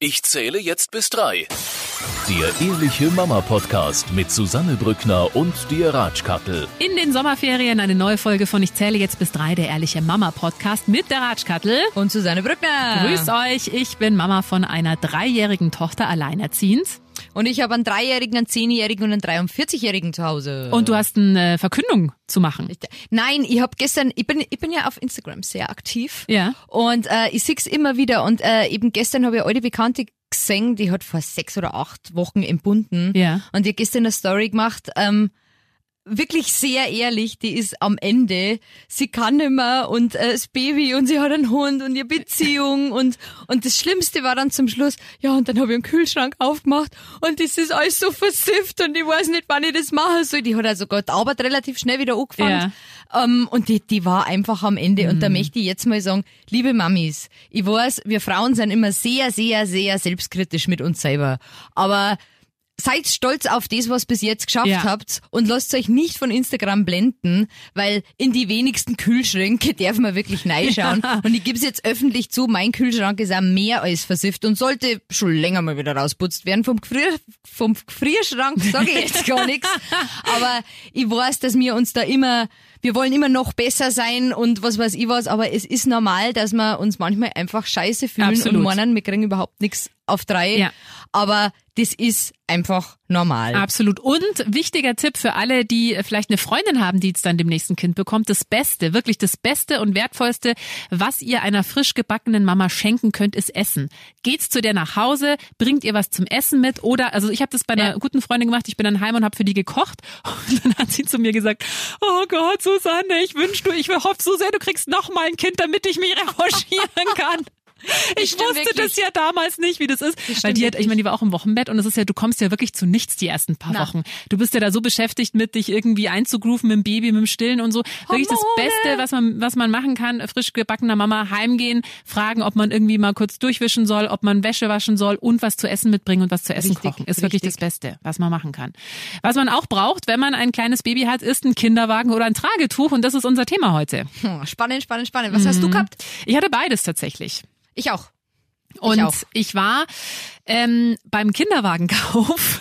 Ich zähle jetzt bis drei. Der Ehrliche Mama Podcast mit Susanne Brückner und dir Ratschkattel. In den Sommerferien eine neue Folge von Ich zähle jetzt bis drei, der Ehrliche Mama Podcast mit der Ratschkattel. Und Susanne Brückner. Grüß euch, ich bin Mama von einer dreijährigen Tochter alleinerziehend. Und ich habe einen Dreijährigen, einen Zehnjährigen und einen 43-Jährigen zu Hause. Und du hast eine Verkündung zu machen. Nein, ich habe gestern, ich bin, ich bin ja auf Instagram sehr aktiv. Ja. Und äh, ich sehe es immer wieder. Und äh, eben gestern habe ich alte Bekannte gesehen, die hat vor sechs oder acht Wochen entbunden. Ja. Und die hat gestern eine Story gemacht, ähm, wirklich sehr ehrlich, die ist am Ende, sie kann nicht mehr und äh, das Baby und sie hat einen Hund und ihre Beziehung und und das Schlimmste war dann zum Schluss, ja und dann habe ich einen Kühlschrank aufgemacht und das ist alles so versifft und ich weiß nicht, wann ich das machen soll. Die hat also Gott arbeitet relativ schnell wieder angefangen. Ähm, und die, die war einfach am Ende. Und da möchte ich jetzt mal sagen, liebe Mamis, ich weiß, wir Frauen sind immer sehr, sehr, sehr selbstkritisch mit uns selber, aber seid stolz auf das, was bis jetzt geschafft Ja. habt und lasst euch nicht von Instagram blenden, weil in die wenigsten Kühlschränke darf man wirklich reinschauen. Und ich gebe es jetzt öffentlich zu, mein Kühlschrank ist auch mehr als versifft und sollte schon länger mal wieder rausputzt werden. Vom, Gefrier, vom Gefrierschrank sage ich jetzt gar nichts. Aber ich weiß, dass wir uns da immer wir wollen immer noch besser sein und was weiß ich was, aber es ist normal, dass wir uns manchmal einfach scheiße fühlen Absolut. und meinen, wir kriegen überhaupt nichts auf drei. Ja. Aber das ist einfach normal. Absolut. Und wichtiger Tipp für alle, die vielleicht eine Freundin haben, die jetzt dann dem nächsten Kind bekommt. Das Beste, wirklich das Beste und Wertvollste, was ihr einer frisch gebackenen Mama schenken könnt, ist Essen. Geht's zu der nach Hause, bringt ihr was zum Essen mit oder, also ich habe das bei einer Ja. guten Freundin gemacht, ich bin dann heim und habe für die gekocht und dann hat sie zu mir gesagt, oh Gott, Susanne, ich wünsche du, ich hoffe so sehr, du kriegst noch mal ein Kind, damit ich mich revanchieren kann. Ich stimmt wusste wirklich. das ja damals nicht, wie das ist. Weil stimmt die hat, ich wirklich. meine, die war auch im Wochenbett und es ist ja, du kommst ja wirklich zu nichts die ersten paar Na. Wochen. Du bist ja da so beschäftigt mit dich irgendwie einzugrooven mit dem Baby, mit dem Stillen und so. Wirklich das. Beste, was man, was man machen kann, frisch gebackener Mama heimgehen, fragen, ob man irgendwie mal kurz durchwischen soll, ob man Wäsche waschen soll und was zu essen mitbringen und was zu essen Richtig, kochen. Ist wirklich richtig. das Beste, was man machen kann. Was man auch braucht, wenn man ein kleines Baby hat, ist ein Kinderwagen oder ein Tragetuch und das ist unser Thema heute. Hm, Spannend, spannend, spannend. Was hast du gehabt? Ich hatte beides tatsächlich. Ich auch. Und auch. ich, war ähm, beim Kinderwagenkauf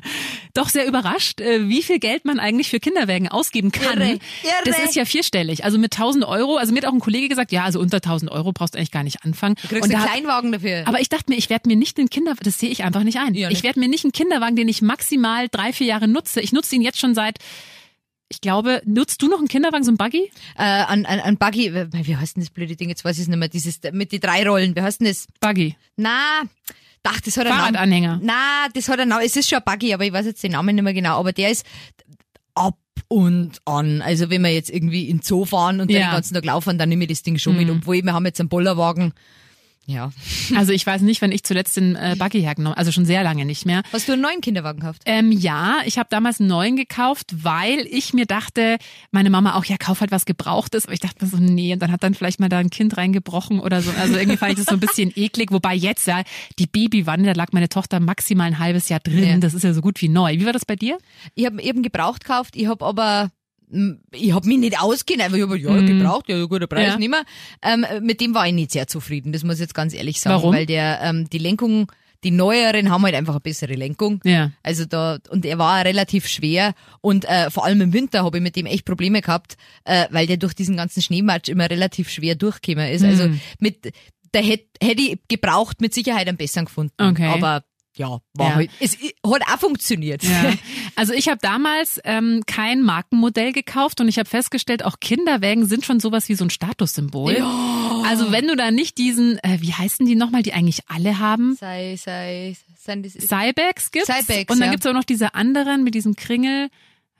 doch sehr überrascht, äh, wie viel Geld man eigentlich für Kinderwagen ausgeben kann. Irre, irre. Das ist ja vierstellig. Also mit 1000 Euro. Also mir hat auch ein Kollege gesagt, ja, also unter 1000 Euro brauchst du eigentlich gar nicht anfangen. Du kriegst Und einen da- Kleinwagen dafür. aber ich dachte mir, ich werde mir nicht einen Kinder, das sehe ich einfach nicht ein. Ja, Ich nicht. werde mir nicht einen Kinderwagen, den ich maximal drei, vier Jahre nutze. Ich nutze ihn jetzt schon seit, ich glaube, nutzt du noch einen Kinderwagen, so ein Buggy? äh, an, an, an Buggy, wie heißt denn das blöde Ding? Jetzt weiß ich es nicht mehr. Dieses mit die drei Rollen. Wie heißt denn das? Buggy. Na, ach, das hat einen. Fahrradanhänger. Na, das hat einen Namen. Es ist schon ein Buggy, aber ich weiß jetzt den Namen nicht mehr genau. Aber der ist ab und an. Also wenn wir jetzt irgendwie in den Zoo fahren und dann Ja. den ganzen Tag laufen, dann nehme ich das Ding schon mit. Obwohl wir haben jetzt einen Bollerwagen. Ja. Also ich weiß nicht, wenn ich zuletzt den äh, Buggy hergenommen, also schon sehr lange nicht mehr. Hast du einen neuen Kinderwagen gekauft? Ähm, ja, ich habe damals einen neuen gekauft, weil ich mir dachte, meine Mama auch, ja, kauf halt was Gebrauchtes. Aber ich dachte mir so, nee, und dann hat dann vielleicht mal da ein Kind reingebrochen oder so. Also irgendwie fand ich das so ein bisschen eklig. Wobei jetzt, ja, die Babywanne, da lag meine Tochter maximal ein halbes Jahr drin. Ja. Das ist ja so gut wie neu. Wie war das bei dir? Ich habe eben gebraucht gekauft, ich habe aber ich habe mich nicht ausgehen, einfach ich hab, ja, gebraucht, ja, guter Preis, Mhm. Ja. nicht mehr. Ähm, mit dem war ich nicht sehr zufrieden, das muss ich jetzt ganz ehrlich sagen, Warum? weil der ähm, die Lenkung, die neueren haben halt einfach eine bessere Lenkung. Ja. Also da und er war relativ schwer und äh, vor allem im Winter habe ich mit dem echt Probleme gehabt, äh, weil der durch diesen ganzen Schneematsch immer relativ schwer durchgekommen ist. Also Mhm. mit da hätte hätte ich gebraucht mit Sicherheit einen besseren gefunden. Okay. Aber ja, war Ja. halt es hat auch funktioniert. Ja. Also ich habe damals ähm, kein Markenmodell gekauft und ich habe festgestellt, auch Kinderwägen sind schon sowas wie so ein Statussymbol. Also wenn du da nicht diesen, äh, wie heißen die nochmal, die eigentlich alle haben? sei, sei, sei, Cybex gibt's. Cybex, und dann ja. gibt's auch noch diese anderen mit diesem Kringel.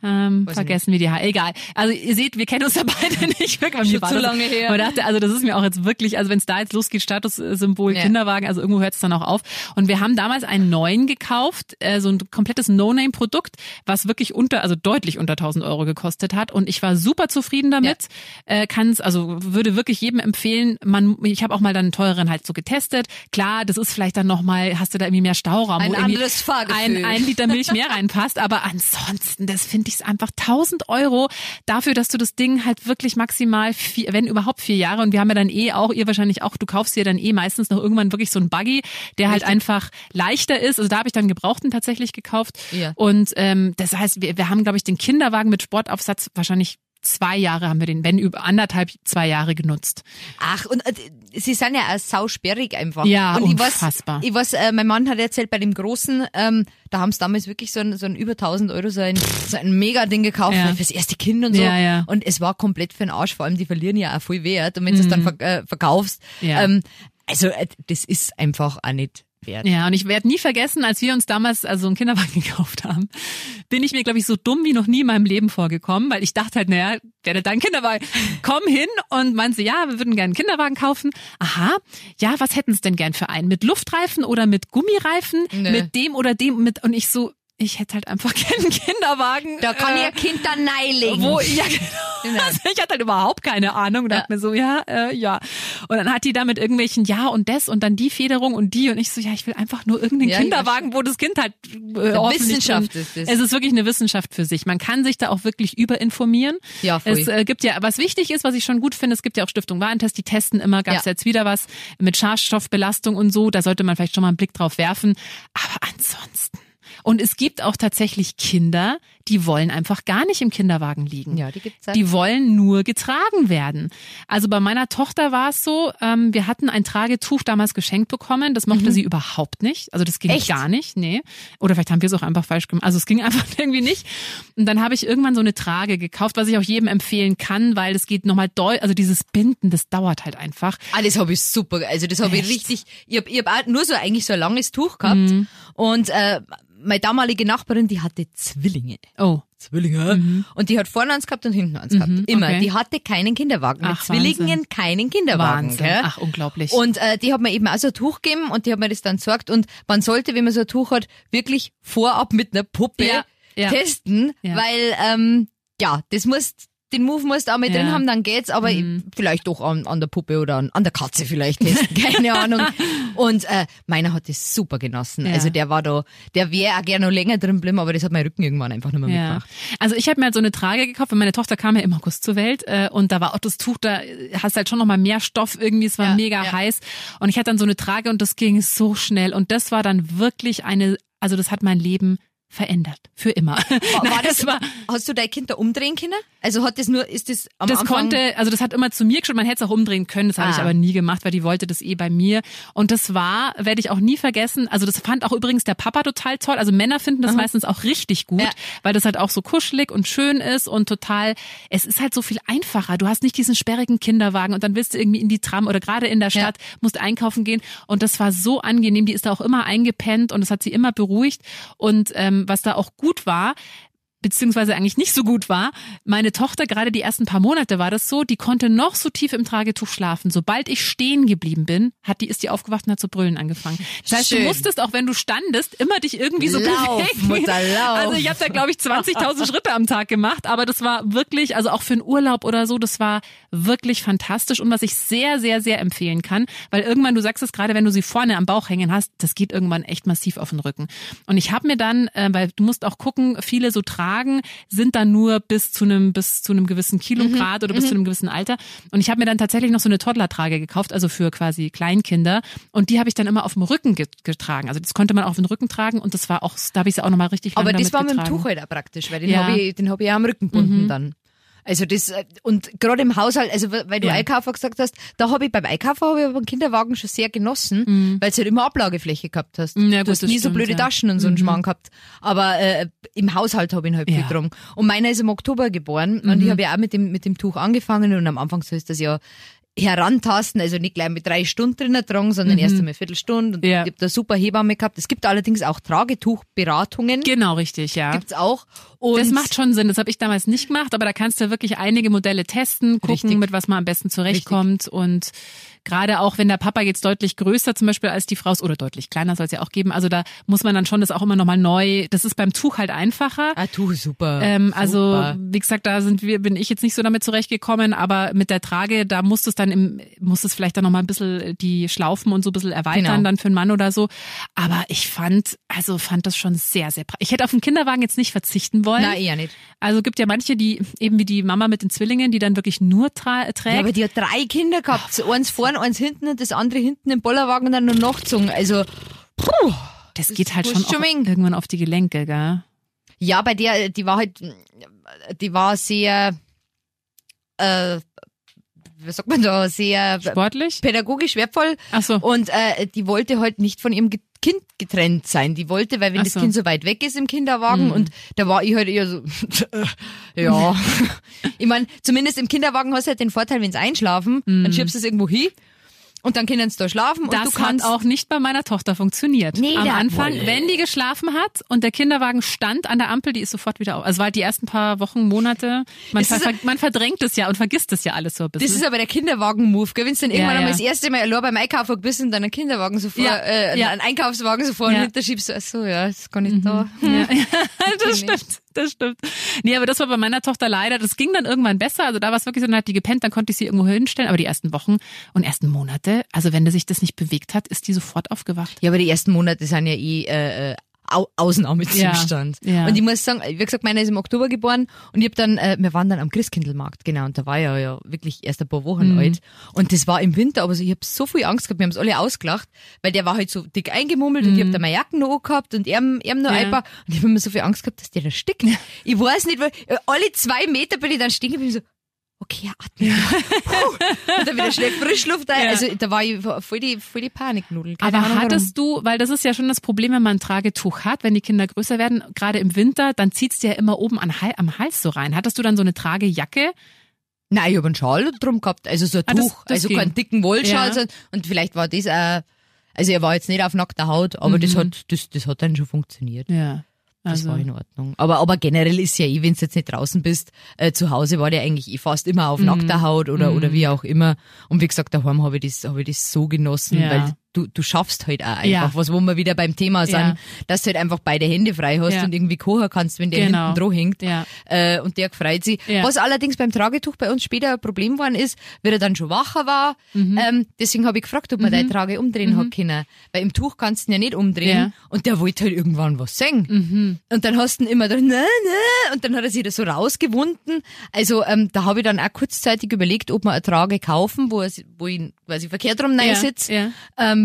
Ähm, Weiß vergessen wir die Haare. Egal. Also ihr seht, wir kennen uns da beide nicht wirklich. Schon war zu das- lange her. Und dachte, also das ist mir auch jetzt wirklich, also wenn es da jetzt losgeht, Statussymbol, Ja. Kinderwagen, also irgendwo hört es dann auch auf. Und wir haben damals einen neuen gekauft, äh, so ein komplettes No-Name-Produkt, was wirklich unter, also deutlich unter 1000 Euro gekostet hat. Und ich war super zufrieden damit. Äh, kann's, also würde wirklich jedem empfehlen. Man, ich habe auch mal dann einen teureren halt so getestet. Klar, das ist vielleicht dann noch mal, hast du da irgendwie mehr Stauraum, Ein anderes Fahrgefühl. ein, ein Liter Milch mehr reinpasst. Aber ansonsten, das finde ich ich es einfach 1000 Euro dafür, dass du das Ding halt wirklich maximal vier, wenn überhaupt vier Jahre und wir haben ja dann eh auch, ihr wahrscheinlich auch, du kaufst dir dann eh meistens noch irgendwann wirklich so ein Buggy, der halt einfach leichter ist. Also da habe ich dann Gebrauchten tatsächlich gekauft. Ja. Und ähm, das heißt, wir, wir haben, glaube ich, den Kinderwagen mit Sportaufsatz wahrscheinlich zwei Jahre haben wir den, wenn über anderthalb, zwei Jahre genutzt. Ach, und äh, sie sind ja auch sausperrig einfach. Ja, und unfassbar. Ich weiß, ich weiß äh, mein Mann hat erzählt, bei dem Großen, ähm, da haben sie damals wirklich so ein, so ein über 1000 Euro, so ein, so ein Mega-Ding gekauft Ja. fürs erste Kind und so. Ja, ja. Und es war komplett für den Arsch, vor allem die verlieren ja auch viel Wert. Und wenn du es dann ver äh, verkaufst, Mhm. Ja. ähm, also äh, das ist einfach auch nicht wert. Ja, und ich werde nie vergessen, als wir uns damals also einen Kinderwagen gekauft haben, bin ich mir, glaube ich, so dumm wie noch nie in meinem Leben vorgekommen, weil ich dachte halt, naja, werde dein Kinderwagen. Komm hin und meinte, ja, wir würden gerne einen Kinderwagen kaufen. Aha, ja, was hätten Sie denn gern für einen? Mit Luftreifen oder mit Gummireifen? Nö. Mit dem oder dem? Mit und ich so, ich hätte halt einfach keinen Kinderwagen. Da kann äh, ihr Kind dann neilegen. wo, ja, genau. Genau. Also ich hatte halt überhaupt keine Ahnung und dachte mir so, ja, äh, ja. Und dann hat die da mit irgendwelchen Ja und das und dann die Federung und die und ich so, ja, ich will einfach nur irgendeinen Ja, Kinderwagen, wo das Kind halt äh, Wissenschaft drin- ist das. Es ist wirklich eine Wissenschaft für sich. Man kann sich da auch wirklich überinformieren. Ja, voll. Es äh, gibt ja, was wichtig ist, was ich schon gut finde, es gibt ja auch Stiftung Warentest, die testen immer, gab es Ja. jetzt wieder was mit Schadstoffbelastung und so, da sollte man vielleicht schon mal einen Blick drauf werfen. Aber ansonsten. Und es gibt auch tatsächlich Kinder, die wollen einfach gar nicht im Kinderwagen liegen. Ja, die gibt's auch. Die wollen nur getragen werden. Also bei meiner Tochter war es so, ähm, wir hatten ein Tragetuch damals geschenkt bekommen, das mochte sie überhaupt nicht. Also das ging Mhm. Echt? gar nicht, nee. Oder vielleicht haben wir es auch einfach falsch gemacht. Also es ging einfach irgendwie nicht. Und dann habe ich irgendwann so eine Trage gekauft, was ich auch jedem empfehlen kann, weil das geht nochmal doll, also dieses Binden, das dauert halt einfach. Ah, das habe ich super. Also das habe ich richtig. Ich habe ich hab nur so eigentlich so ein langes Tuch gehabt. Mhm. Und äh, meine damalige Nachbarin, die hatte Zwillinge. Oh. Zwillinge. Und die hat vorne eins gehabt und hinten eins gehabt. Immer. okay. Die hatte keinen Kinderwagen. Mit Ach, Zwillingen Wahnsinn. keinen Kinderwagen. Wahnsinn. Gell? Ach, unglaublich. Und äh, die hat mir eben auch so ein Tuch gegeben und die hat mir das dann gesagt. Und man sollte, wenn man so ein Tuch hat, wirklich vorab mit einer Puppe Ja, ja. testen, Ja. weil ähm, ja, das muss den Move musst du auch mit Ja. Mhm. drin haben, dann geht's, aber vielleicht doch an, an der Puppe oder an, an der Katze vielleicht testen, keine Ahnung. Und äh, meiner hat das super genossen. Ja. Also der war da, der wäre auch gerne noch länger drin geblieben, aber das hat mein Rücken irgendwann einfach nicht mehr Ja. mitgemacht. Also ich habe mir halt so eine Trage gekauft, weil meine Tochter kam ja im August zur Welt äh, und da war auch das Tuch, da hast halt schon noch mal mehr Stoff irgendwie, es war mega heiß und ich hatte dann so eine Trage und das ging so schnell und das war dann wirklich eine, also das hat mein Leben verändert für immer. War, Nein, war das, war hast du dein Kind da umdrehen können? Also hat das nur, ist das am das Anfang... konnte, also das hat immer zu mir geschaut, man hätte es auch umdrehen können, das habe ich Ah. aber nie gemacht, weil die wollte das eh bei mir. Und das war, werde ich auch nie vergessen, also das fand auch übrigens der Papa total toll. Also Männer finden das meistens auch richtig gut, Ja. weil das halt auch so kuschelig und schön ist und total, es ist halt so viel einfacher. Du hast nicht diesen sperrigen Kinderwagen und dann willst du irgendwie in die Tram oder gerade in der Ja. Stadt, musst einkaufen gehen. Und das war so angenehm, die ist da auch immer eingepennt und das hat sie immer beruhigt. Und ähm, was da auch gut war, beziehungsweise eigentlich nicht so gut war. Meine Tochter, gerade die ersten paar Monate war das so, die konnte noch so tief im Tragetuch schlafen. Sobald ich stehen geblieben bin, hat die, ist die aufgewacht und hat zu brüllen angefangen. Das heißt, Schön. du musstest, auch wenn du standest, immer dich irgendwie so Lauf, bewegen. Mutter, lauf. Also ich habe da, glaube ich, 20.000 Schritte am Tag gemacht, aber das war wirklich, also auch für einen Urlaub oder so, das war wirklich fantastisch und was ich sehr, sehr, sehr empfehlen kann, weil irgendwann, du sagst es gerade, wenn du sie vorne am Bauch hängen hast, das geht irgendwann echt massiv auf den Rücken. Und ich habe mir dann, äh, weil du musst auch gucken, viele so tragen, sind dann nur bis zu einem bis zu einem gewissen Kilograd oder bis zu einem gewissen Alter. Und ich habe mir dann tatsächlich noch so eine Toddler-Trage gekauft, also für quasi Kleinkinder. Und die habe ich dann immer auf dem Rücken get getragen. Also das konnte man auch auf den Rücken tragen und das war auch, da habe ich sie auch nochmal richtig lange Aber das war mit dem. Tuch halt auch praktisch, weil den Ja. Mhm. habe ich, den hab ich auch am Rücken gebunden dann. Also das, äh, und gerade im Haushalt, also weil du Ja. Einkaufen gesagt hast, da habe ich beim Einkaufen habe ich einen Kinderwagen schon sehr genossen, weil du halt immer Ablagefläche gehabt hast. Mhm. Ja, gut, du hast nie so stimmt, blöde ja. Mhm. Taschen und so einen Schmarrn gehabt. Aber äh, im Haushalt habe ich ihn halt Ja. Mhm. drum. Und meiner ist im Oktober geboren und ich habe ja auch mit dem, mit dem Tuch angefangen und am Anfang so ist das ja herantasten, also nicht gleich mit drei Stunden drinnen tragen, sondern erst einmal eine Viertelstunde und Mhm. Ja. ich habe da super Hebamme gehabt. Es gibt allerdings auch Tragetuchberatungen. Genau, richtig, ja. Gibt's auch. Und Das macht schon Sinn. Das habe ich damals nicht gemacht, aber da kannst du wirklich einige Modelle testen, gucken, Richtig. mit was man am besten zurechtkommt und gerade auch wenn der Papa jetzt deutlich größer zum Beispiel als die Frau ist oder deutlich kleiner soll es ja auch geben. Also da muss man dann schon das auch immer nochmal neu. Das ist beim Tuch halt einfacher. Ah, Tuch, super. Ähm, also super. wie gesagt, da sind wir, bin ich jetzt nicht so damit zurechtgekommen, aber mit der Trage, da musst du es dann im, musst es vielleicht dann nochmal ein bisschen die Schlaufen und so ein bisschen erweitern Genau. dann für einen Mann oder so. Aber ich fand, also fand das schon sehr, sehr praktisch. Ich hätte auf den Kinderwagen jetzt nicht verzichten wollen. Nein, eher nicht. Also gibt ja manche, die eben wie die Mama mit den Zwillingen, die dann wirklich nur trägt. Ja, aber die hat drei Kinder gehabt. So eins vorne, eins hinten und das andere hinten im Bollerwagen und dann nur nachgezogen. Also, puh. das geht halt schon wegen. irgendwann auf die Gelenke, gell? Ja, bei der, die war halt, die war sehr, äh, was sagt man da, sehr Sportlich? pädagogisch wertvoll. Ach so. Und äh, die wollte halt nicht von ihrem Kind getrennt sein. Die wollte, weil wenn Ach das so. Kind so weit weg ist im Kinderwagen Mhm. und da war ich halt eher so, ja. ich meine, zumindest im Kinderwagen hast du halt den Vorteil, wenn sie einschlafen, dann schiebst du es irgendwo hin und dann können sie da schlafen und Mhm. Das du kannst hat auch nicht bei meiner Tochter funktioniert. Nee, Am Anfang, Wolle. wenn die geschlafen hat und der Kinderwagen stand an der Ampel, die ist sofort wieder auf. Also war halt die ersten paar Wochen, Monate. Man, ist- ver man verdrängt es ja und vergisst es ja alles so ein bisschen. Das ist aber der Kinderwagen-Move? Wenn du dann irgendwann Ja, einmal ja. das erste Mal allein beim Einkaufen bist und dann einen Kinderwagen so vor, Ja, äh, ja. einen Einkaufswagen so vor Ja. und hinter schiebst du, ach so, ja, ist gar nicht da. Ja, das ich. stimmt, das stimmt. Nee, aber das war bei meiner Tochter leider, das ging dann irgendwann besser. Also da war es wirklich so, dann hat die gepennt, dann konnte ich sie irgendwo hinstellen. Aber die ersten Wochen und ersten Monate, also wenn sich das nicht bewegt hat, ist die sofort aufgewacht. Ja, aber die ersten Monate sind ja eh äh, äh, Au Ausnahmezustand. Ja, ja. Und ich muss sagen, wie gesagt, meiner ist im Oktober geboren und ich hab dann, äh, wir waren dann am Christkindlmarkt, genau, und da war ja ja wirklich erst ein paar Wochen Mhm. alt. Und das war im Winter, aber so, ich hab so viel Angst gehabt, wir haben's alle ausgelacht, weil der war halt so dick eingemummelt und ich hab da meine Jacken noch angehabt und er, er noch Mhm. Ja. ein paar und ich hab immer so viel Angst gehabt, dass der da stickt. Ich weiß nicht, weil äh, alle zwei Meter bin ich dann stehen geblieben, so, okay, atme. Puh. und dann wieder schnell Frischluft ein. Ja. Also da war ich voll die, voll die Paniknudel. Keine Aber Ahnung, warum. hattest du, weil das ist ja schon das Problem, wenn man ein Tragetuch hat, wenn die Kinder größer werden, gerade im Winter, dann zieht's dir ja immer oben an, am Hals so rein. Hattest du dann so eine Tragejacke? Nein, ich hab einen Schal drum gehabt, also so ein Ah, das- Tuch, das also ging. keinen dicken Wollschal. Ja. Und vielleicht war das auch, also er war jetzt nicht auf nackter Haut, aber das Mhm. hat, das, das hat dann schon funktioniert. Ja. Das Also, war in Ordnung. Aber, aber generell ist ja eh, wenn du jetzt nicht draußen bist, äh, zu Hause war der eigentlich eh fast immer Mhm. auf nackter Haut oder, oder wie auch immer. Und wie gesagt, daheim habe ich das, habe ich das so genossen, Ja. weil du, du schaffst halt auch einfach Ja. was, wo wir wieder beim Thema sind, Ja. dass du halt einfach beide Hände frei hast Ja. und irgendwie kochen kannst, wenn der Genau. hinten dran hängt. Äh, und der freut sich. Was allerdings beim Tragetuch bei uns später ein Problem geworden ist, wie er dann schon wacher war. Mhm. Ähm, deswegen habe ich gefragt, ob man deine Trage umdrehen hat können. Weil im Tuch kannst du ihn ja nicht umdrehen. Mhm. Und der wollte halt irgendwann was sagen. Und dann hast du ihn immer da, ne, ne, und dann hat er sich das so rausgewunden. Also ähm, da habe ich dann auch kurzzeitig überlegt, ob wir eine Trage kaufen, wo, er, wo ich quasi verkehrt rum Ja, sitze. ja.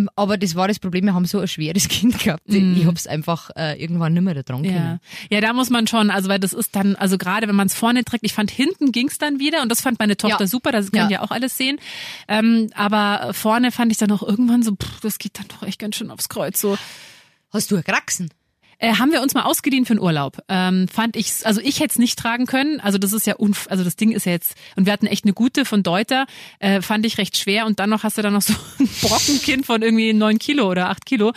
Ähm, aber das war das Problem, wir haben so ein schweres Kind gehabt. Ich hab's einfach äh, irgendwann nicht mehr da dran Mhm. Ja. können. ja, da muss man schon, also weil das ist dann, also gerade wenn man es vorne trägt, ich fand hinten ging's dann wieder und das fand meine Tochter Ja. super, das können Ja. ja auch alles sehen. Ähm, aber vorne fand ich dann auch irgendwann so, pff, das geht dann doch echt ganz schön aufs Kreuz. So Hast du Kraxen? Äh, haben wir uns mal ausgeliehen für einen Urlaub. Ähm, fand ich, also ich hätte es nicht tragen können. Also das ist ja, unf also das Ding ist ja jetzt, und wir hatten echt eine gute von Deuter, äh, fand ich recht schwer. Und dann noch hast du dann noch so ein Brockenkind von irgendwie neun Kilo oder acht Kilo.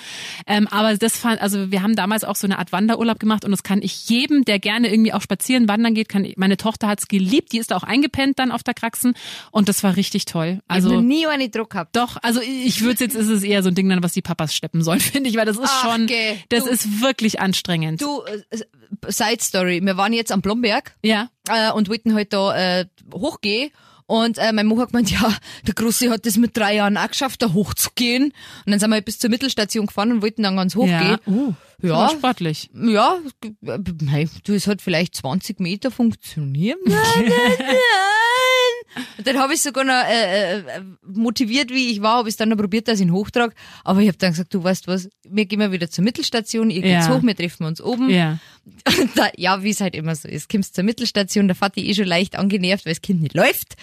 Ähm, aber das fand, also wir haben damals auch so eine Art Wanderurlaub gemacht und das kann ich jedem, der gerne irgendwie auch spazieren, wandern geht, kann ich, meine Tochter hat's geliebt, die ist da auch eingepennt dann auf der Kraxen und das war richtig toll. Also, ich nie eine Druck gehabt. doch, also ich würde jetzt ist es eher so ein Ding dann, was die Papas steppen sollen, finde ich, weil das ist Ach, schon, geh, das du- ist wirklich anstrengend. Du, äh, Side Story. Wir waren jetzt am Blomberg ja. äh, und wollten halt da äh, hochgehen. Und äh, mein Mann hat gemeint, ja, der Große hat das mit drei Jahren auch geschafft, da hochzugehen. Und dann sind wir halt bis zur Mittelstation gefahren und wollten dann ganz hoch Ja, gehen. uh, Ja. sportlich. Ja, äh, hey, du, es hat vielleicht 20 Meter funktioniert. Und dann habe ich sogar noch äh, äh, motiviert, wie ich war, habe ich dann noch probiert, dass ich ihn hochtrage. Aber ich habe dann gesagt, du weißt was, wir gehen mal wieder zur Mittelstation, ihr geht's Ja. hoch, wir treffen uns oben. Ja. Da, ja, wie es halt immer so ist. Kommst zur Mittelstation, da fährt die eh schon leicht angenervt, weil das Kind nicht läuft.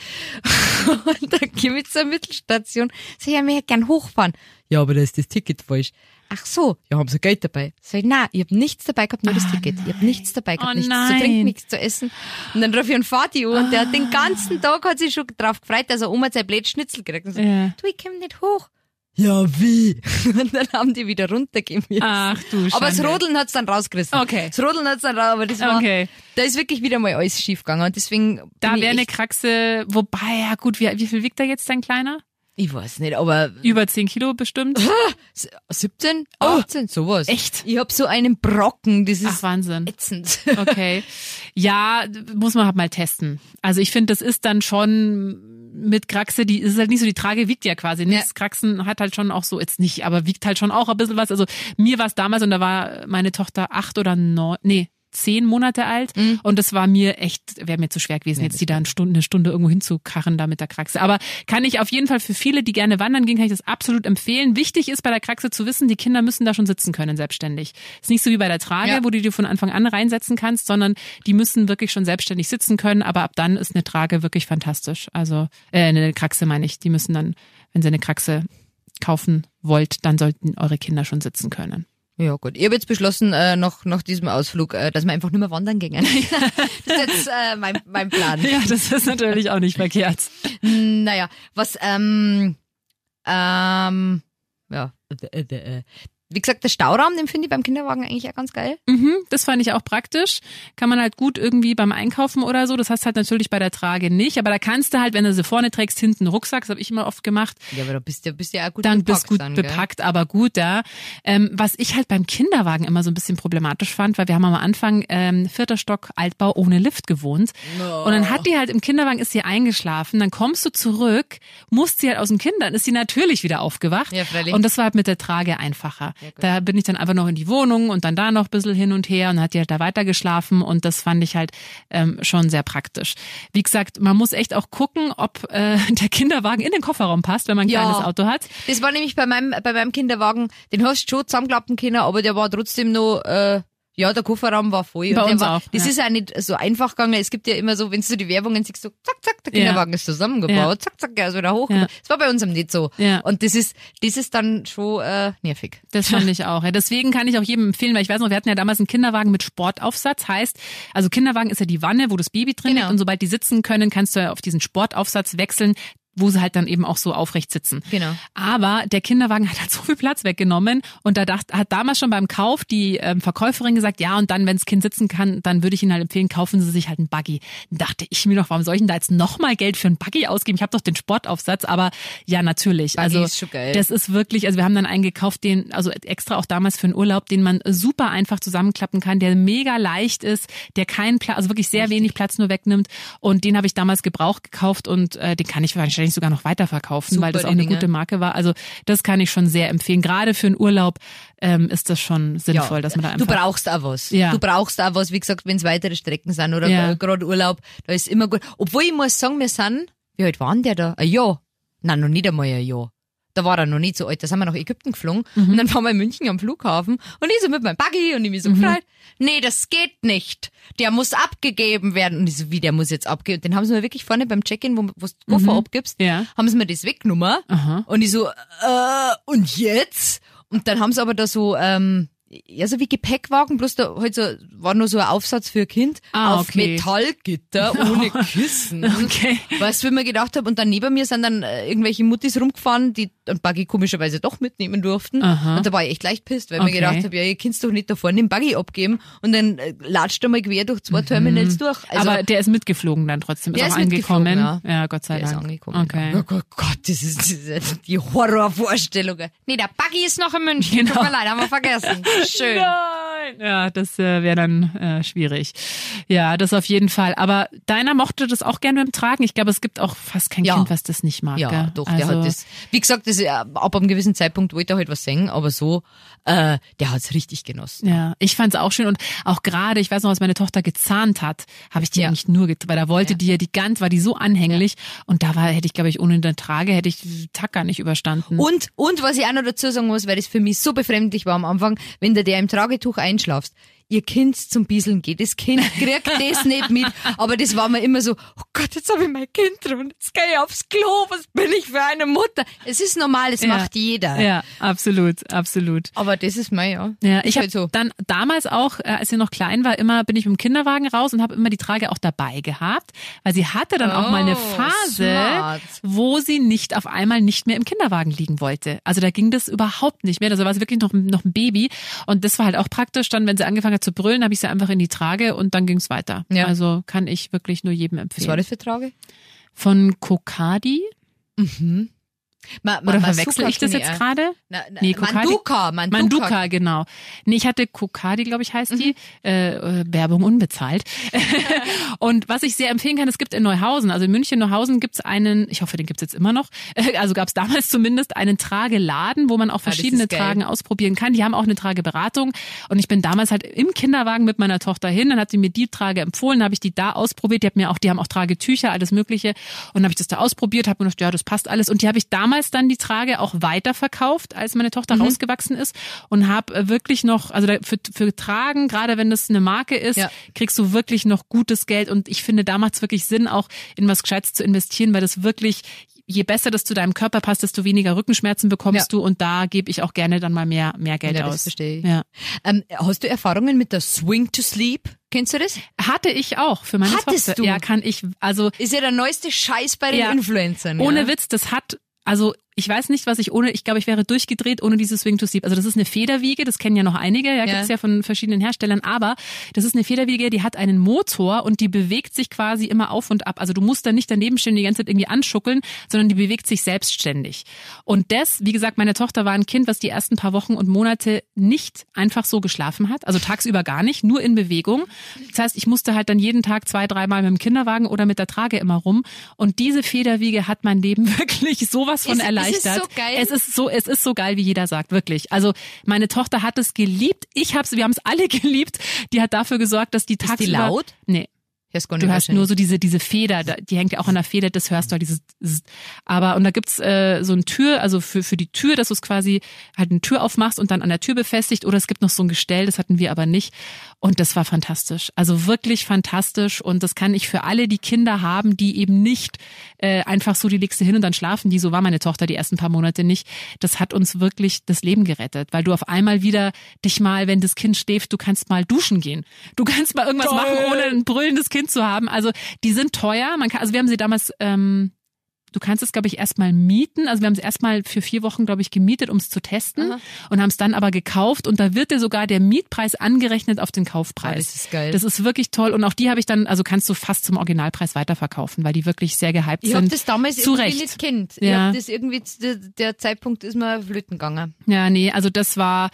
Und dann komm ich zur Mittelstation. Sag, ja, wir hätten gern hochfahren. Ja, aber da ist das Ticket falsch. Ach so, ja, haben sie Geld dabei? Sag ich, nein, ich hab nichts dabei gehabt, nur das Ticket. Ich hab nichts dabei gehabt, Oh nichts zu nein. trinken, nichts zu essen. Und dann ruf ich einen Vati an und der hat den ganzen Tag hat sich schon drauf gefreut, dass er Oma sein Blät Schnitzel kriegt. Und so, Ja. du, ich komm nicht hoch. Ja, wie? Und dann haben die wieder runtergehen müssen. Ach du Aber das. Rodeln hat's dann rausgerissen. Okay. Das Rodeln hat's dann raus, aber das war, Okay. da ist wirklich wieder mal alles schief gegangen und deswegen Da wäre eine Kraxe, wobei, ja gut, wie, wie viel wiegt da jetzt dein Kleiner? Ich weiß nicht, aber Über 10 Kilo bestimmt. 17, 18, sowas. echt? Ich hab so einen Brocken, das Ach, ist Wahnsinn. ätzend. Okay. Ja, muss man halt mal testen. Also ich finde, das ist dann schon mit Kraxe, die ist halt nicht so, die Trage wiegt ja quasi nichts. Ja. Kraxen hat halt schon auch so, jetzt nicht, aber wiegt halt schon auch ein bisschen was. Also mir war es damals und da war meine Tochter acht oder neun, nee, zehn Monate alt und das war mir echt, wäre mir zu schwer gewesen, jetzt die da eine Stunde, eine Stunde irgendwo hinzukarren da mit der Kraxe. Aber kann ich auf jeden Fall für viele, die gerne wandern gehen, kann ich das absolut empfehlen. Wichtig ist bei der Kraxe zu wissen, die Kinder müssen da schon sitzen können selbstständig. Ist nicht so wie bei der Trage, Ja. wo du die von Anfang an reinsetzen kannst, sondern die müssen wirklich schon selbstständig sitzen können. Aber ab dann ist eine Trage wirklich fantastisch. Also äh, eine Kraxe meine ich. Die müssen dann, wenn sie eine Kraxe kaufen wollt, dann sollten eure Kinder schon sitzen können. Ja gut, ich habe jetzt beschlossen, äh, nach, nach diesem Ausflug, äh, dass wir einfach nicht mehr wandern gehen. das ist jetzt äh, mein, mein Plan. Ja, das ist natürlich auch nicht verkehrt. Naja, was, ähm, ähm, ja, äh, äh, äh. Wie gesagt, der Stauraum, den finde ich beim Kinderwagen eigentlich auch ganz geil. Mhm, das fand ich auch praktisch. Kann man halt gut irgendwie beim Einkaufen oder so. Das hast halt natürlich bei der Trage nicht. Aber da kannst du halt, wenn du sie vorne trägst, hinten Rucksack, das habe ich immer oft gemacht, Ja, aber da bist du bist ja auch gut dann bepackt bist gut dann, gell? bepackt, aber gut da. Ähm, was ich halt beim Kinderwagen immer so ein bisschen problematisch fand, weil wir haben am Anfang ähm, vierter Stock Altbau ohne Lift gewohnt. Und dann hat die halt im Kinderwagen, ist sie eingeschlafen, dann kommst du zurück, musst sie halt aus dem Kind, dann ist sie natürlich wieder aufgewacht. Ja, freilich. und das war halt mit der Trage einfacher. Da bin ich dann einfach noch in die Wohnung und dann da noch ein bisschen hin und her und hat die halt da weiter geschlafen und das fand ich halt ähm, schon sehr praktisch. Wie gesagt, man muss echt auch gucken, ob äh, der Kinderwagen in den Kofferraum passt, wenn man ein Ja. kleines Auto hat. Das war nämlich bei meinem, bei meinem Kinderwagen, den hast du schon zusammenklappen können, aber der war trotzdem noch, äh, ja, der Kofferraum war voll. Bei Und uns war, auch, Das ja. ist ja nicht so einfach gegangen. Es gibt ja immer so, wenn du die Werbungen siehst, so zack, zack, der Ja. Kinderwagen ist zusammengebaut, Ja. zack, zack, er ist wieder hoch. Ja. Das war bei uns nicht so. Ja. Und das ist, das ist dann schon äh, nervig. Das fand ich auch. Ja. Deswegen kann ich auch jedem empfehlen, weil ich weiß noch, wir hatten ja damals einen Kinderwagen mit Sportaufsatz. Heißt, also Kinderwagen ist ja die Wanne, wo das Baby drin Genau. liegt und sobald die sitzen können, kannst du ja auf diesen Sportaufsatz wechseln wo sie halt dann eben auch so aufrecht sitzen. Genau. Aber der Kinderwagen hat halt so viel Platz weggenommen und da dacht, hat damals schon beim Kauf die ähm, Verkäuferin gesagt, ja und dann, wenn das Kind sitzen kann, dann würde ich Ihnen halt empfehlen, kaufen Sie sich halt einen Buggy. Dann dachte ich mir noch, warum soll ich denn da jetzt nochmal Geld für einen Buggy ausgeben? Ich habe doch den Sportaufsatz, aber ja, natürlich. Buggy also ist das ist wirklich, also wir haben dann einen gekauft, den, also extra auch damals für einen Urlaub, den man super einfach zusammenklappen kann, der mega leicht ist, der keinen Platz, also wirklich sehr wenig Platz nur wegnimmt. Und den habe ich damals gebraucht gekauft und äh, den kann ich wahrscheinlich sogar noch weiterverkaufen, Super, weil das auch eine Dinge. gute Marke war. Also das kann ich schon sehr empfehlen. Gerade für einen Urlaub ähm, ist das schon sinnvoll, dass man da Du einfach. brauchst auch was. Ja. Du brauchst auch was, wie gesagt, wenn es weitere Strecken sind oder Ja. gerade Urlaub, da ist immer gut. Obwohl ich muss sagen, wir sind, wie alt waren der da? Ein Jahr. Nein, noch nicht einmal ein Jahr. Da war er noch nicht so alt. Da sind wir nach Ägypten geflogen Mhm. und dann waren wir in München am Flughafen und ich so mit meinem Buggy und ich mich so Mhm. gefreut. Nee, das geht nicht. Der muss abgegeben werden. Und ich so, wie, der muss jetzt abgegeben? Den haben sie mir wirklich vorne beim Check-in, wo, du den Koffer abgibst, Mhm. Ja. haben sie mir das weggenommen. Aha. Und ich so, äh, und jetzt? Und dann haben sie aber da so, ähm, ja, so wie Gepäckwagen, bloß da halt so, war nur so ein Aufsatz für ein Kind Ah, auf okay. Metallgitter ohne Kissen. Okay. Weißt du, wie mir gedacht habe, und dann neben mir sind dann äh, irgendwelche Muttis rumgefahren, die ein Buggy komischerweise doch mitnehmen durften. Aha. Und da war ich echt leicht pisst, weil ich Okay. mir gedacht habe, ja, ihr könnt doch nicht da vorne den Buggy abgeben und dann äh, latscht er mal quer durch zwei Terminals durch. Also, Aber der ist mitgeflogen dann trotzdem, ist Der auch ist angekommen. ja. Ja. Gott sei der ist Dank. angekommen. Okay. Oh Gott, Gott, das ist, das ist die Horrorvorstellung. Nee, der Buggy ist noch in München. Genau. Tut mir leid, haben wir vergessen. Schön. Nein. Ja, das äh, wäre dann äh, schwierig. Ja, das auf jeden Fall. Aber deiner mochte das auch gerne beim Tragen. Ich glaube, es gibt auch fast kein Ja. Kind, was das nicht mag. Ja, gell? doch, also, der hat das. Wie gesagt, das, äh, ab einem gewissen Zeitpunkt wollte er halt was singen, aber so, äh, der hat's richtig genossen. Ja, ich fand's auch schön und auch gerade, ich weiß noch, als meine Tochter gezahnt hat, habe ich die Ja. eigentlich nur, get weil da wollte die ja die ganz, war die so anhänglich und da war, hätte ich glaube ich ohne eine Trage hätte ich den Tag gar nicht überstanden. Und, und was ich auch noch dazu sagen muss, weil das für mich so befremdlich war am Anfang, wenn du der im Tragetuch einschlafst, ihr Kind zum Bieseln geht, das Kind kriegt das nicht mit, aber das war mir immer so, oh Gott, jetzt habe ich mein Kind drin, jetzt gehe ich aufs Klo, was bin ich für eine Mutter? Es ist normal, es Ja. macht jeder. ja, absolut, absolut. Aber das ist mein, ja. Ja, ich habe halt so. dann damals auch, äh, als sie noch klein war, immer bin ich mit dem Kinderwagen raus und habe immer die Trage auch dabei gehabt, weil sie hatte dann auch mal eine Oh, Phase, smart. wo sie nicht auf einmal nicht mehr im Kinderwagen liegen wollte. Also da ging das überhaupt nicht mehr. Also war sie wirklich noch, noch ein Baby und das war halt auch praktisch. Dann, wenn sie angefangen hat zu brüllen, habe ich sie einfach in die Trage und dann ging's weiter. Ja. Also kann ich wirklich nur jedem Was empfehlen. war das für Trage? Von Kokadi. Mhm. Ma, ma, Oder verwechsel ich das jetzt gerade? Nee, Kokadi- Manduka, Manduka. Manduka, genau. Nee, ich hatte Kokadi, glaube ich, heißt die. Äh, äh, Werbung unbezahlt. und was ich sehr empfehlen kann, es gibt in Neuhausen, also in München, Neuhausen gibt's einen, ich hoffe, den gibt's jetzt immer noch, also gab's damals zumindest einen Trageladen, wo man auch Ah, verschiedene geil. Tragen ausprobieren kann. Die haben auch eine Trageberatung. Und ich bin damals halt im Kinderwagen mit meiner Tochter hin, dann hat sie mir die Trage empfohlen, habe ich die da ausprobiert. Die hat mir auch, die haben auch Tragetücher, alles Mögliche. Und dann habe ich das da ausprobiert, habe mir gedacht, ja, das passt alles. Und die habe ich damals dann die Trage auch weiterverkauft, als meine Tochter Mhm. rausgewachsen ist. Und habe wirklich noch, also für, für Tragen, gerade wenn das eine Marke ist, Ja. kriegst du wirklich noch gutes Geld. Und ich finde, da macht es wirklich Sinn, auch in was Gescheites zu investieren, weil das wirklich, je besser das zu deinem Körper passt, desto weniger Rückenschmerzen bekommst Ja. du. Und da gebe ich auch gerne dann mal mehr, mehr Geld Ja, das aus. verstehe ich. Ja. Ähm, hast du Erfahrungen mit der Swing to Sleep? Kennst du das? Hatte ich auch für meine Hattest Tochter. du? Ja, kann ich, also Ist ja der neueste Scheiß bei den Ja. Influencern. ohne. Witz, das hat, also ich weiß nicht, was ich ohne, ich glaube, ich wäre durchgedreht ohne dieses Swing to Sleep. Also das ist eine Federwiege, das kennen ja noch einige, ja, Ja. gibt's ja von verschiedenen Herstellern, aber das ist eine Federwiege, die hat einen Motor und die bewegt sich quasi immer auf und ab. Also du musst da nicht daneben stehen, die ganze Zeit irgendwie anschuckeln, sondern die bewegt sich selbstständig. Und das, wie gesagt, meine Tochter war ein Kind, was die ersten paar Wochen und Monate nicht einfach so geschlafen hat, also tagsüber gar nicht, nur in Bewegung. Das heißt, ich musste halt dann jeden Tag zwei, dreimal mit dem Kinderwagen oder mit der Trage immer rum. Und diese Federwiege hat mein Leben wirklich sowas von Ist- ist es erleichtert. so geil? Es ist so, es ist so geil, wie jeder sagt, wirklich. Also meine Tochter hat es geliebt. Ich hab's, wir haben es alle geliebt. Die hat dafür gesorgt, dass die die tagsüber. laut? Nee. Du hast nur so diese diese Feder, die hängt ja auch an der Feder, das hörst du halt dieses, aber und da gibt's äh, so ein Tür, also für für die Tür, dass du es quasi halt eine Tür aufmachst und dann an der Tür befestigt oder es gibt noch so ein Gestell, das hatten wir aber nicht und das war fantastisch. Also wirklich fantastisch und das kann ich für alle die Kinder haben, die eben nicht äh, einfach so die legst du hin und dann schlafen die, so war meine Tochter die ersten paar Monate nicht. Das hat uns wirklich das Leben gerettet, weil du auf einmal wieder dich mal, wenn das Kind schläft, du kannst mal duschen gehen. Du kannst mal irgendwas Toll. machen, ohne ein brüllendes Kind zu haben. Also die sind teuer. Man kann, also wir haben sie damals, ähm, du kannst es, glaube ich, erstmal mieten. Also wir haben es erstmal für vier Wochen, glaube ich, gemietet, um es zu testen Aha. und haben es dann aber gekauft und da wird dir sogar der Mietpreis angerechnet auf den Kaufpreis. Ah, das ist geil. Das ist wirklich toll und auch die habe ich dann, also kannst du fast zum Originalpreis weiterverkaufen, weil die wirklich sehr gehypt Ich habe sind. das damals Zu irgendwie Recht. nicht kennt. Ich Ja. hab das irgendwie, der, der Zeitpunkt ist mir flöten gegangen. Ja, nee, also das war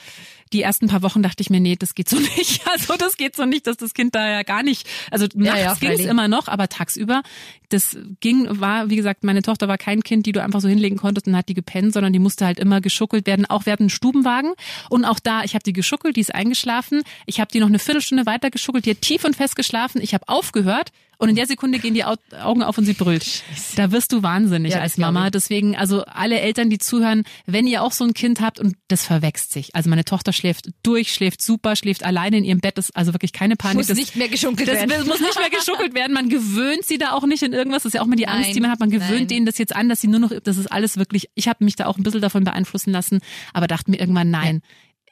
die ersten paar Wochen dachte ich mir, nee, das geht so nicht. Also das geht so nicht, dass das Kind da ja gar nicht. Also nachts ja, ging es immer noch, aber tagsüber, das ging, war, wie gesagt, meine Tochter war kein Kind, die du einfach so hinlegen konntest und hat die gepennt, sondern die musste halt immer geschuckelt werden. Auch wir hatten einen Stubenwagen und auch da, ich habe die geschuckelt, die ist eingeschlafen. Ich habe die noch eine Viertelstunde weiter geschuckelt, die hat tief und fest geschlafen. Ich habe aufgehört. Und in der Sekunde gehen die Au- Augen auf und sie brüllt. Da wirst du wahnsinnig Ja, das als Mama. Deswegen, also alle Eltern, die zuhören, wenn ihr auch so ein Kind habt und das verwächst sich. Also meine Tochter schläft durch, schläft super, schläft alleine in ihrem Bett, ist also wirklich keine Panik. Muss das, nicht mehr geschunkelt das werden. muss nicht mehr geschuckelt werden. Man gewöhnt sie da auch nicht in irgendwas. Das ist ja auch mal die Angst, Nein, die man hat. Man gewöhnt nein. denen das jetzt an, dass sie nur noch, das ist alles wirklich, ich habe mich da auch ein bisschen davon beeinflussen lassen, aber dachte mir irgendwann, nein.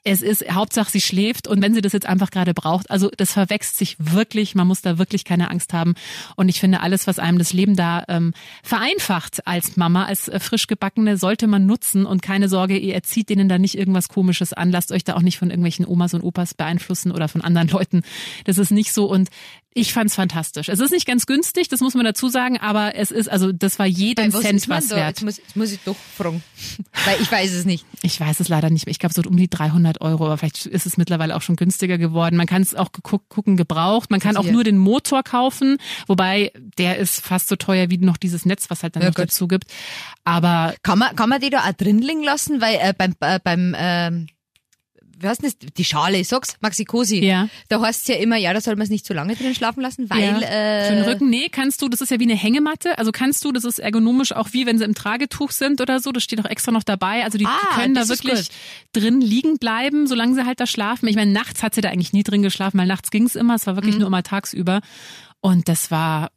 Es ist Hauptsache, sie schläft und wenn sie das jetzt einfach gerade braucht, also das verwächst sich wirklich, man muss da wirklich keine Angst haben. Und ich finde, alles, was einem das Leben da ähm, vereinfacht als Mama, als äh, frisch gebackene, sollte man nutzen und keine Sorge, ihr erzieht denen da nicht irgendwas Komisches an. Lasst euch da auch nicht von irgendwelchen Omas und Opas beeinflussen oder von anderen Leuten. Das ist nicht so und ich fand's fantastisch. Es ist nicht ganz günstig, das muss man dazu sagen, aber es ist, also das war jeden was Cent was da? wert. Jetzt muss, jetzt muss ich doch fragen. Weil ich weiß es nicht. Ich weiß es leider nicht mehr. Ich glaube so um die 300 Euro, aber vielleicht ist es mittlerweile auch schon günstiger geworden. Man kann es auch gucken gebraucht. Man kann auch nur den Motor kaufen, wobei der ist fast so teuer wie noch dieses Netz, was halt dann Ja, noch gut. dazu gibt. Aber Kann man, kann man die da auch drin liegen lassen? Weil äh, beim, äh, beim ähm, wie heißt das? Die Schale, ich sag's, Maxikosi. Ja. Da heißt ja immer, ja, da soll man es nicht zu lange drin schlafen lassen, weil ja, äh, für den Rücken, nee, kannst du, das ist ja wie eine Hängematte, also kannst du, das ist ergonomisch auch wie wenn sie im Tragetuch sind oder so, das steht auch extra noch dabei, also die, Ah, können da wirklich drin liegen bleiben, solange sie halt da schlafen. Ich meine, nachts hat sie da eigentlich nie drin geschlafen, weil nachts ging's immer, es war Mhm. wirklich nur immer tagsüber und das war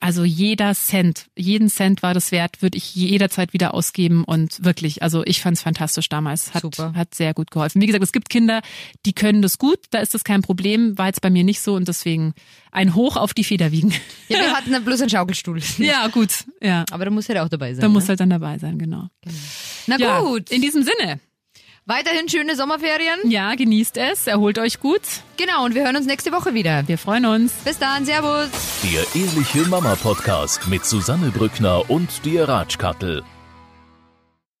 also jeder Cent, jeden Cent war das wert, würde ich jederzeit wieder ausgeben und wirklich, also ich fand's fantastisch damals, hat, Super. hat sehr gut geholfen. Wie gesagt, es gibt Kinder, die können das gut, da ist das kein Problem, war jetzt bei mir nicht so und deswegen ein Hoch auf die Federwiegen. Ja, wir hatten dann bloß einen Schaukelstuhl. Ja, gut, ja. Aber da muss halt auch dabei sein. Da ne? muss halt dann dabei sein, genau. Na Ja, gut. in diesem Sinne, Weiterhin schöne Sommerferien. ja, genießt es, erholt euch gut. Genau, und wir hören uns nächste Woche wieder. Wir freuen uns. Bis dann, Servus. Der Ehrliche Mama Podcast mit Susanne Brückner und dir Ratschkattel.